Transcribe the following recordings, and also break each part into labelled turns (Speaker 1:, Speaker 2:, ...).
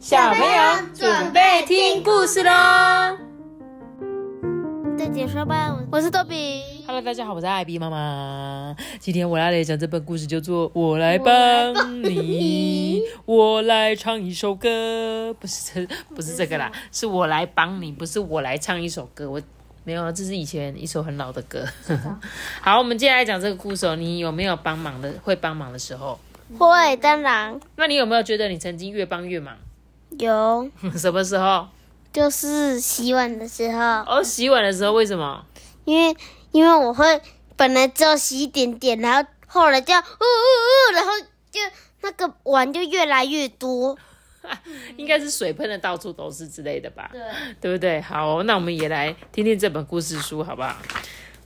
Speaker 1: 小朋友准备听故事喽！
Speaker 2: 再解说吧，我是多比。
Speaker 1: Hello，大家好，我是艾比妈妈。今天我要来讲这本故事，叫做《我来帮你》，我来唱一首歌，不是这，不是这个啦，是我来帮你，不是我来唱一首歌。我没有，这是以前一首很老的歌。好，我们接下来讲这个故事哦。你有没有帮忙的？会帮忙的时候？
Speaker 2: 会，当然
Speaker 1: 那你有没有觉得你曾经越帮越忙？
Speaker 2: 有，
Speaker 1: 什么时候？
Speaker 2: 就是洗碗的时候，
Speaker 1: 哦，洗碗的时候，为什么？
Speaker 2: 因为因为我会本来只有洗一点点，然后后来就呜呜呜，然后就那个碗就越来越多。
Speaker 1: 应该是水喷的到处都是之类的吧？
Speaker 2: 对，
Speaker 1: 对不对？好，那我们也来听听这本故事书，好不好？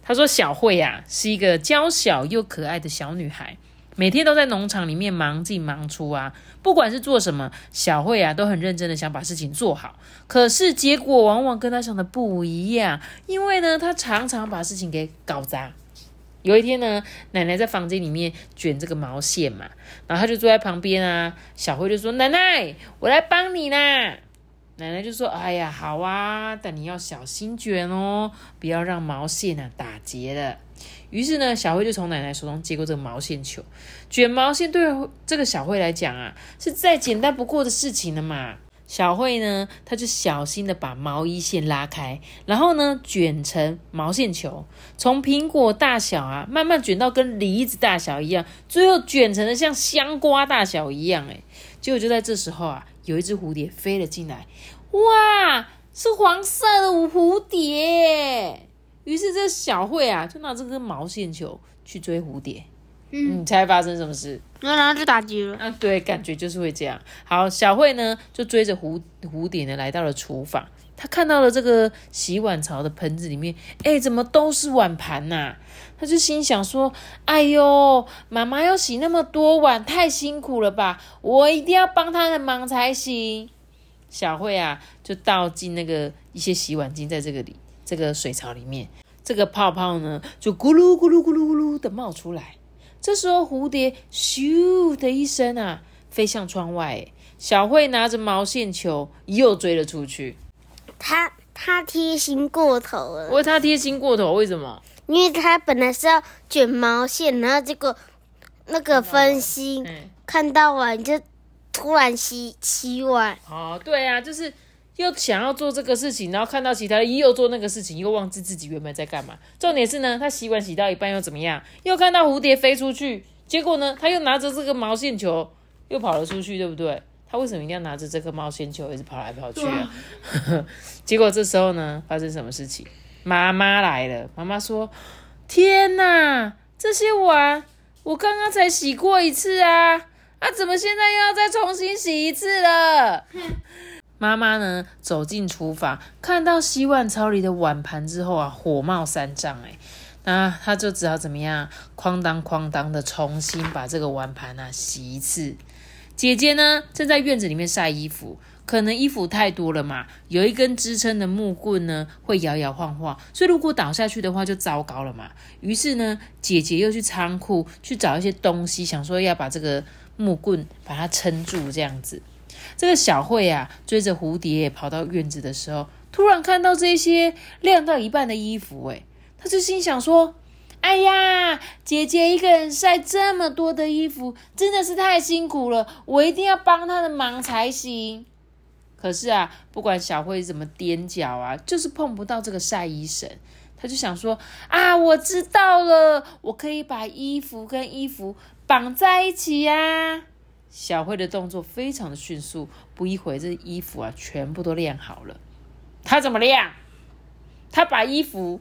Speaker 1: 他说小慧呀、是一个娇小又可爱的小女孩，每天都在农场里面忙进忙出啊。不管是做什么，小慧啊都很认真的想把事情做好。可是结果往往跟她想的不一样，因为呢，她常常把事情给搞砸。有一天呢，奶奶在房间里面卷这个毛线嘛，然后她就坐在旁边啊。小慧就说：“奶奶，我来帮你啦。”奶奶就说：“哎呀，好啊，但你要小心卷哦，不要让毛线啊打结了。”于是呢，小慧就从奶奶手中接过这个毛线球。卷毛线对这个小慧来讲啊，是再简单不过的事情了嘛。小慧呢，她就小心的把毛衣线拉开，然后呢卷成毛线球，从苹果大小啊，慢慢卷到跟梨子大小一样，最后卷成了像香瓜大小一样。哎，结果就在这时候啊，有一只蝴蝶飞了进来，哇，是黄色的蝴蝶。于是这小慧啊，就拿这根毛线球去追蝴蝶。嗯，你猜发生什么事？
Speaker 2: 然后就打结了。
Speaker 1: 啊，对，感觉就是会这样。好，小慧呢就追着蝴蝴蝶呢来到了厨房，她看到了这个洗碗槽的盆子里面，哎，怎么都是碗盘呐、她就心想说：“哎呦，妈妈要洗那么多碗，太辛苦了吧？我一定要帮她的忙才行。”小慧啊，就倒进那个一些洗碗巾在这个里这个水槽里面，这个泡泡呢就咕噜咕噜咕噜咕噜的冒出来。这时候蝴蝶咻的一声啊，飞向窗外。哎小慧拿着毛线球又追了出去。
Speaker 2: 他他贴心过头了，
Speaker 1: 我他贴心过头，为什么？
Speaker 2: 因为他本来是要卷毛线，然后结果那个分心，
Speaker 1: 嗯，
Speaker 2: 看到碗就突然洗洗碗。
Speaker 1: 哦，对啊，就是又想要做这个事情，然后看到其他人又做那个事情，又忘记自己原本在干嘛。重点是呢，他洗碗洗到一半又怎么样？又看到蝴蝶飞出去，结果呢，他又拿着这个毛线球又跑了出去，对不对？他为什么一定要拿着这个毛线球一直跑来跑去啊？结果这时候呢，发生什么事情？妈妈来了，妈妈说：“天哪，这些碗我刚刚才洗过一次啊，啊，怎么现在又要再重新洗一次了？”妈妈呢走进厨房，看到洗碗槽里的碗盘之后啊，火冒三丈哎，那她就只好怎么样，哐当哐当的重新把这个碗盘啊洗一次。姐姐呢正在院子里面晒衣服，可能衣服太多了嘛，有一根支撑的木棍呢会摇摇晃晃，所以如果倒下去的话就糟糕了嘛。于是呢，姐姐又去仓库去找一些东西，想说要把这个木棍把它撑住，这样子。这个小慧啊，追着蝴蝶跑到院子的时候，突然看到这些晾到一半的衣服，哎，她就心想说：“哎呀，姐姐一个人晒这么多的衣服，真的是太辛苦了，我一定要帮她的忙才行。”可是啊，不管小慧怎么踮脚啊，就是碰不到这个晒衣绳。她就想说：“啊，我知道了，我可以把衣服跟衣服绑在一起呀、小慧的动作非常的迅速，不一会，这衣服啊全部都晾好了。她怎么晾？她把衣服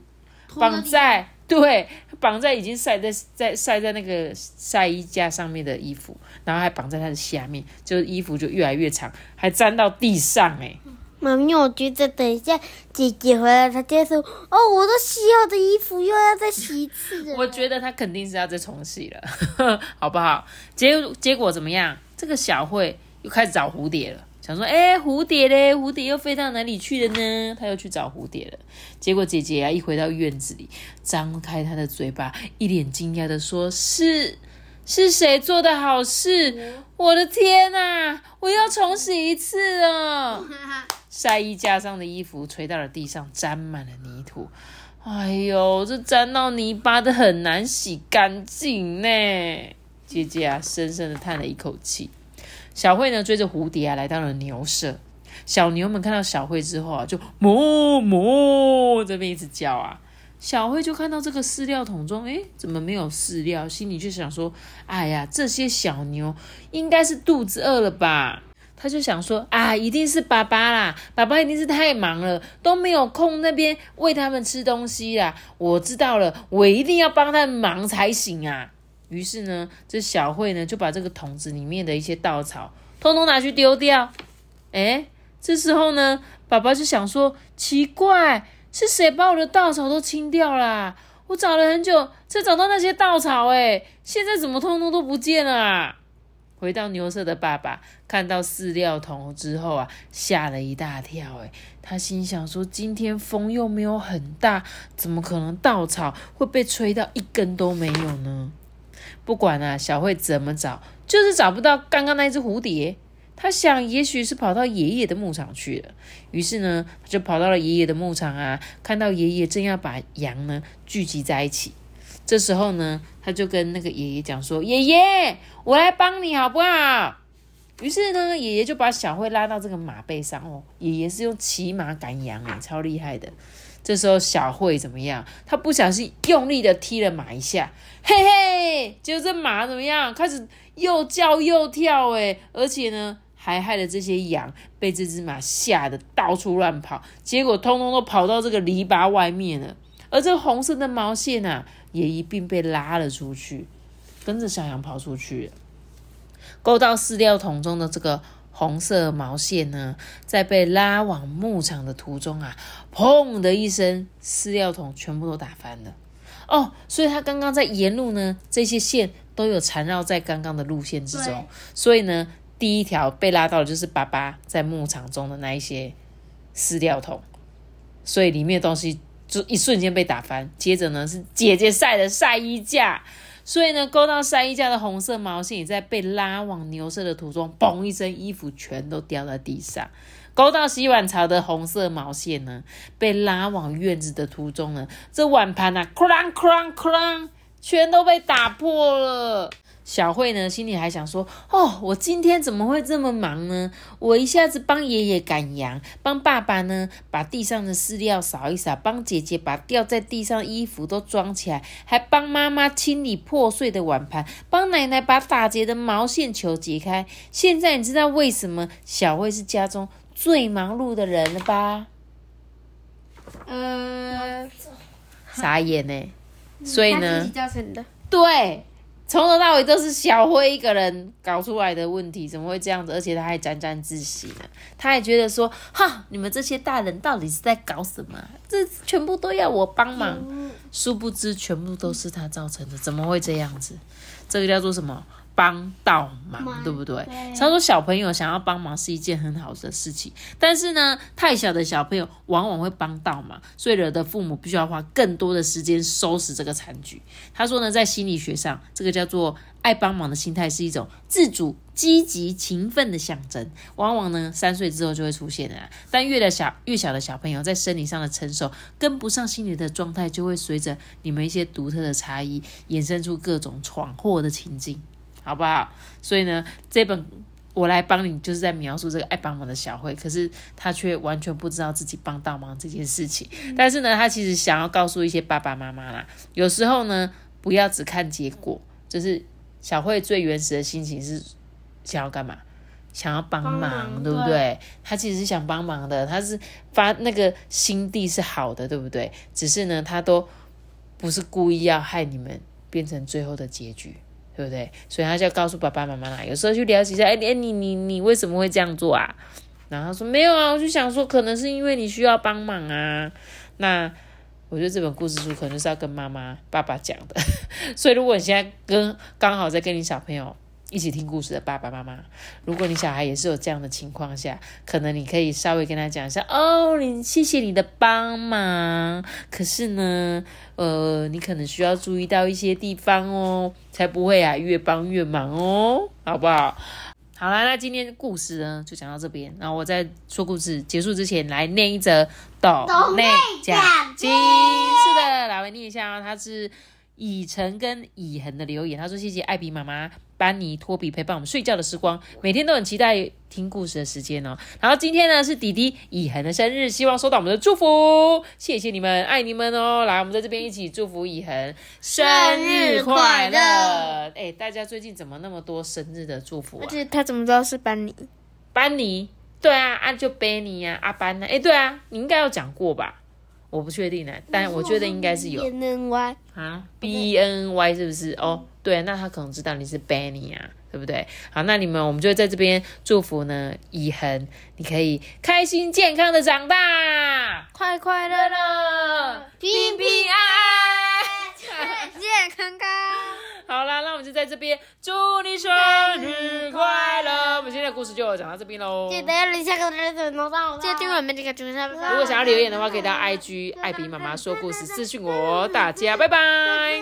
Speaker 1: 绑在对，绑在已经晒在在晒在那个晒衣架上面的衣服，然后还绑在它的下面，就是衣服就越来越长，还粘到地上哎、
Speaker 2: 妈咪，我觉得等一下姐姐回来，她就会说：“哦，我都洗好的衣服又要再洗一次。”
Speaker 1: 我觉得她肯定是要再重洗了，好不好？结结果怎么样？这个小慧又开始找蝴蝶了，想说，哎、蝴蝶嘞，蝴蝶又飞到哪里去了呢？她又去找蝴蝶了。结果姐姐啊，一回到院子里，张开她的嘴巴，一脸惊讶的说：“是是谁做的好事？我的天哪！我要重洗一次哦。晒衣架上的衣服垂到了地上，沾满了泥土。哎呦，这沾到泥巴的很难洗干净呢。姐姐啊，深深的叹了一口气。小慧呢，追着蝴蝶啊，来到了牛舍。小牛们看到小慧之后啊，就哞哞这边一直叫啊。小慧就看到这个饲料桶中，诶，怎么没有饲料？心里就想说：哎呀，这些小牛应该是肚子饿了吧？他就想说：啊，一定是爸爸啦，爸爸一定是太忙了，都没有空那边喂他们吃东西啦。我知道了，我一定要帮他们忙才行啊。于是呢，这小慧呢就把这个桶子里面的一些稻草通通拿去丢掉。诶，这时候呢，爸爸就想说：奇怪。是谁把我的稻草都清掉啦？我找了很久才找到那些稻草，哎，现在怎么通通都不见了啊？回到牛舍的爸爸看到饲料桶之后啊，吓了一大跳，哎，他心想说：今天风又没有很大，怎么可能稻草会被吹到一根都没有呢？不管啊，小慧怎么找，就是找不到刚刚那只蝴蝶。他想，也许是跑到爷爷的牧场去了。于是呢，他就跑到了爷爷的牧场啊，看到爷爷正要把羊呢聚集在一起。这时候呢，他就跟那个爷爷讲说：“爷爷，我来帮你好不好？”于是呢，爷爷就把小慧拉到这个马背上哦。爷爷是用骑马赶羊哎，超厉害的。这时候小慧怎么样？她不小心用力的踢了马一下，嘿嘿，结果这马怎么样？开始又叫又跳哎，而且呢。还害了这些羊被这只马吓得到处乱跑，结果通通都跑到这个篱笆外面了。而这红色的毛线啊，也一并被拉了出去，跟着小羊跑出去了。勾到饲料桶中的这个红色毛线呢，在被拉往牧场的途中啊，砰的一声，饲料桶全部都打翻了。哦，所以他刚刚在沿路呢，这些线都有缠绕在刚刚的路线之中，所以呢。第一条被拉到的就是爸爸在牧场中的那一些饲料桶，所以里面的东西就一瞬间被打翻。接着呢是姐姐晒的晒衣架，所以呢勾到晒衣架的红色毛线也在被拉往牛舍的途中，嘣一声，衣服全都掉在地上。勾到洗碗槽的红色毛线呢，被拉往院子的途中呢，这碗盘啊，哐啷哐啷哐啷，全都被打破了。小慧呢，心里还想说：“哦，我今天怎么会这么忙呢？我一下子帮爷爷赶羊，帮爸爸呢把地上的饲料扫一扫，帮姐姐把掉在地上衣服都装起来，还帮妈妈清理破碎的碗盘，帮奶奶把打结的毛线球解开。现在你知道为什么小慧是家中最忙碌的人了吧？”呃，傻眼呢。所以呢，对。从头到尾都是小辉一个人搞出来的问题，怎么会这样子？而且他还沾沾自喜呢。他还觉得说：“哈，你们这些大人到底是在搞什么？这全部都要我帮忙。”殊不知，全部都是他造成的。怎么会这样子？这个叫做什么？帮到忙，对不对？他说小朋友想要帮忙是一件很好的事情，但是呢，太小的小朋友往往会帮到忙，所以惹得父母必须要花更多的时间收拾这个残局。他说呢，在心理学上，这个叫做爱帮忙的心态是一种自主、积极、勤奋的象征。往往呢，三岁之后就会出现的，但越的小越小的小朋友在生理上的成熟跟不上心理的状态，就会随着你们一些独特的差异，衍生出各种闯祸的情境。好不好？所以呢，这本我来帮你，就是在描述这个爱帮忙的小慧，可是她却完全不知道自己帮倒忙这件事情。但是呢，她其实想要告诉一些爸爸妈妈啦，有时候呢，不要只看结果，就是小慧最原始的心情是想要干嘛？想要帮忙，对不对？他其实是想帮忙的，他是发那个心地是好的，对不对？只是呢，他都不是故意要害你们变成最后的结局。对不对？所以他就要告诉爸爸妈妈啦，有时候去了解一下，哎，你你你为什么会这样做啊？然后他说没有啊，我就想说，可能是因为你需要帮忙啊。那我觉得这本故事书可能是要跟妈妈、爸爸讲的。所以如果你现在跟刚好在跟你小朋友一起听故事的爸爸妈妈，如果你小孩也是有这样的情况下，可能你可以稍微跟他讲一下哦，你谢谢你的帮忙，可是呢，呃，你可能需要注意到一些地方哦，才不会啊越帮越忙哦，好不好？好啦，那今天的故事呢就讲到这边。然后我在说故事结束之前，来念一则抖内奖金。是的，来我念一下哦，它是以晨跟以恒的留言。他说：“谢谢艾比妈妈、班尼、托比陪伴我们睡觉的时光，每天都很期待听故事的时间哦。”然后今天呢是弟弟以恒的生日，希望收到我们的祝福，谢谢你们，爱你们哦。来，我们在这边一起祝福以恒生日快乐。哎，大家最近怎么那么多生日的祝福啊
Speaker 2: 而？且他怎么知道是班尼？
Speaker 1: 班尼，对啊，啊就 Benny 呀、阿班呢？哎，对啊，你应该有讲过吧？我不确定呢，但我觉得应该是有。啊，B N Y 是不是？哦，对，那他可能知道你是 Benny 啊，对不对？好，那你们我们就会在这边祝福呢，以恒，你可以开心健康的长大，
Speaker 2: 快快乐
Speaker 1: 乐，在这边祝你生日快乐！我们今天的故事就讲到这边喽。
Speaker 2: 记得下个日子弄大我。
Speaker 1: 如果想要留言的话，可以到 IG 艾比妈妈说故事私信我。大家拜拜。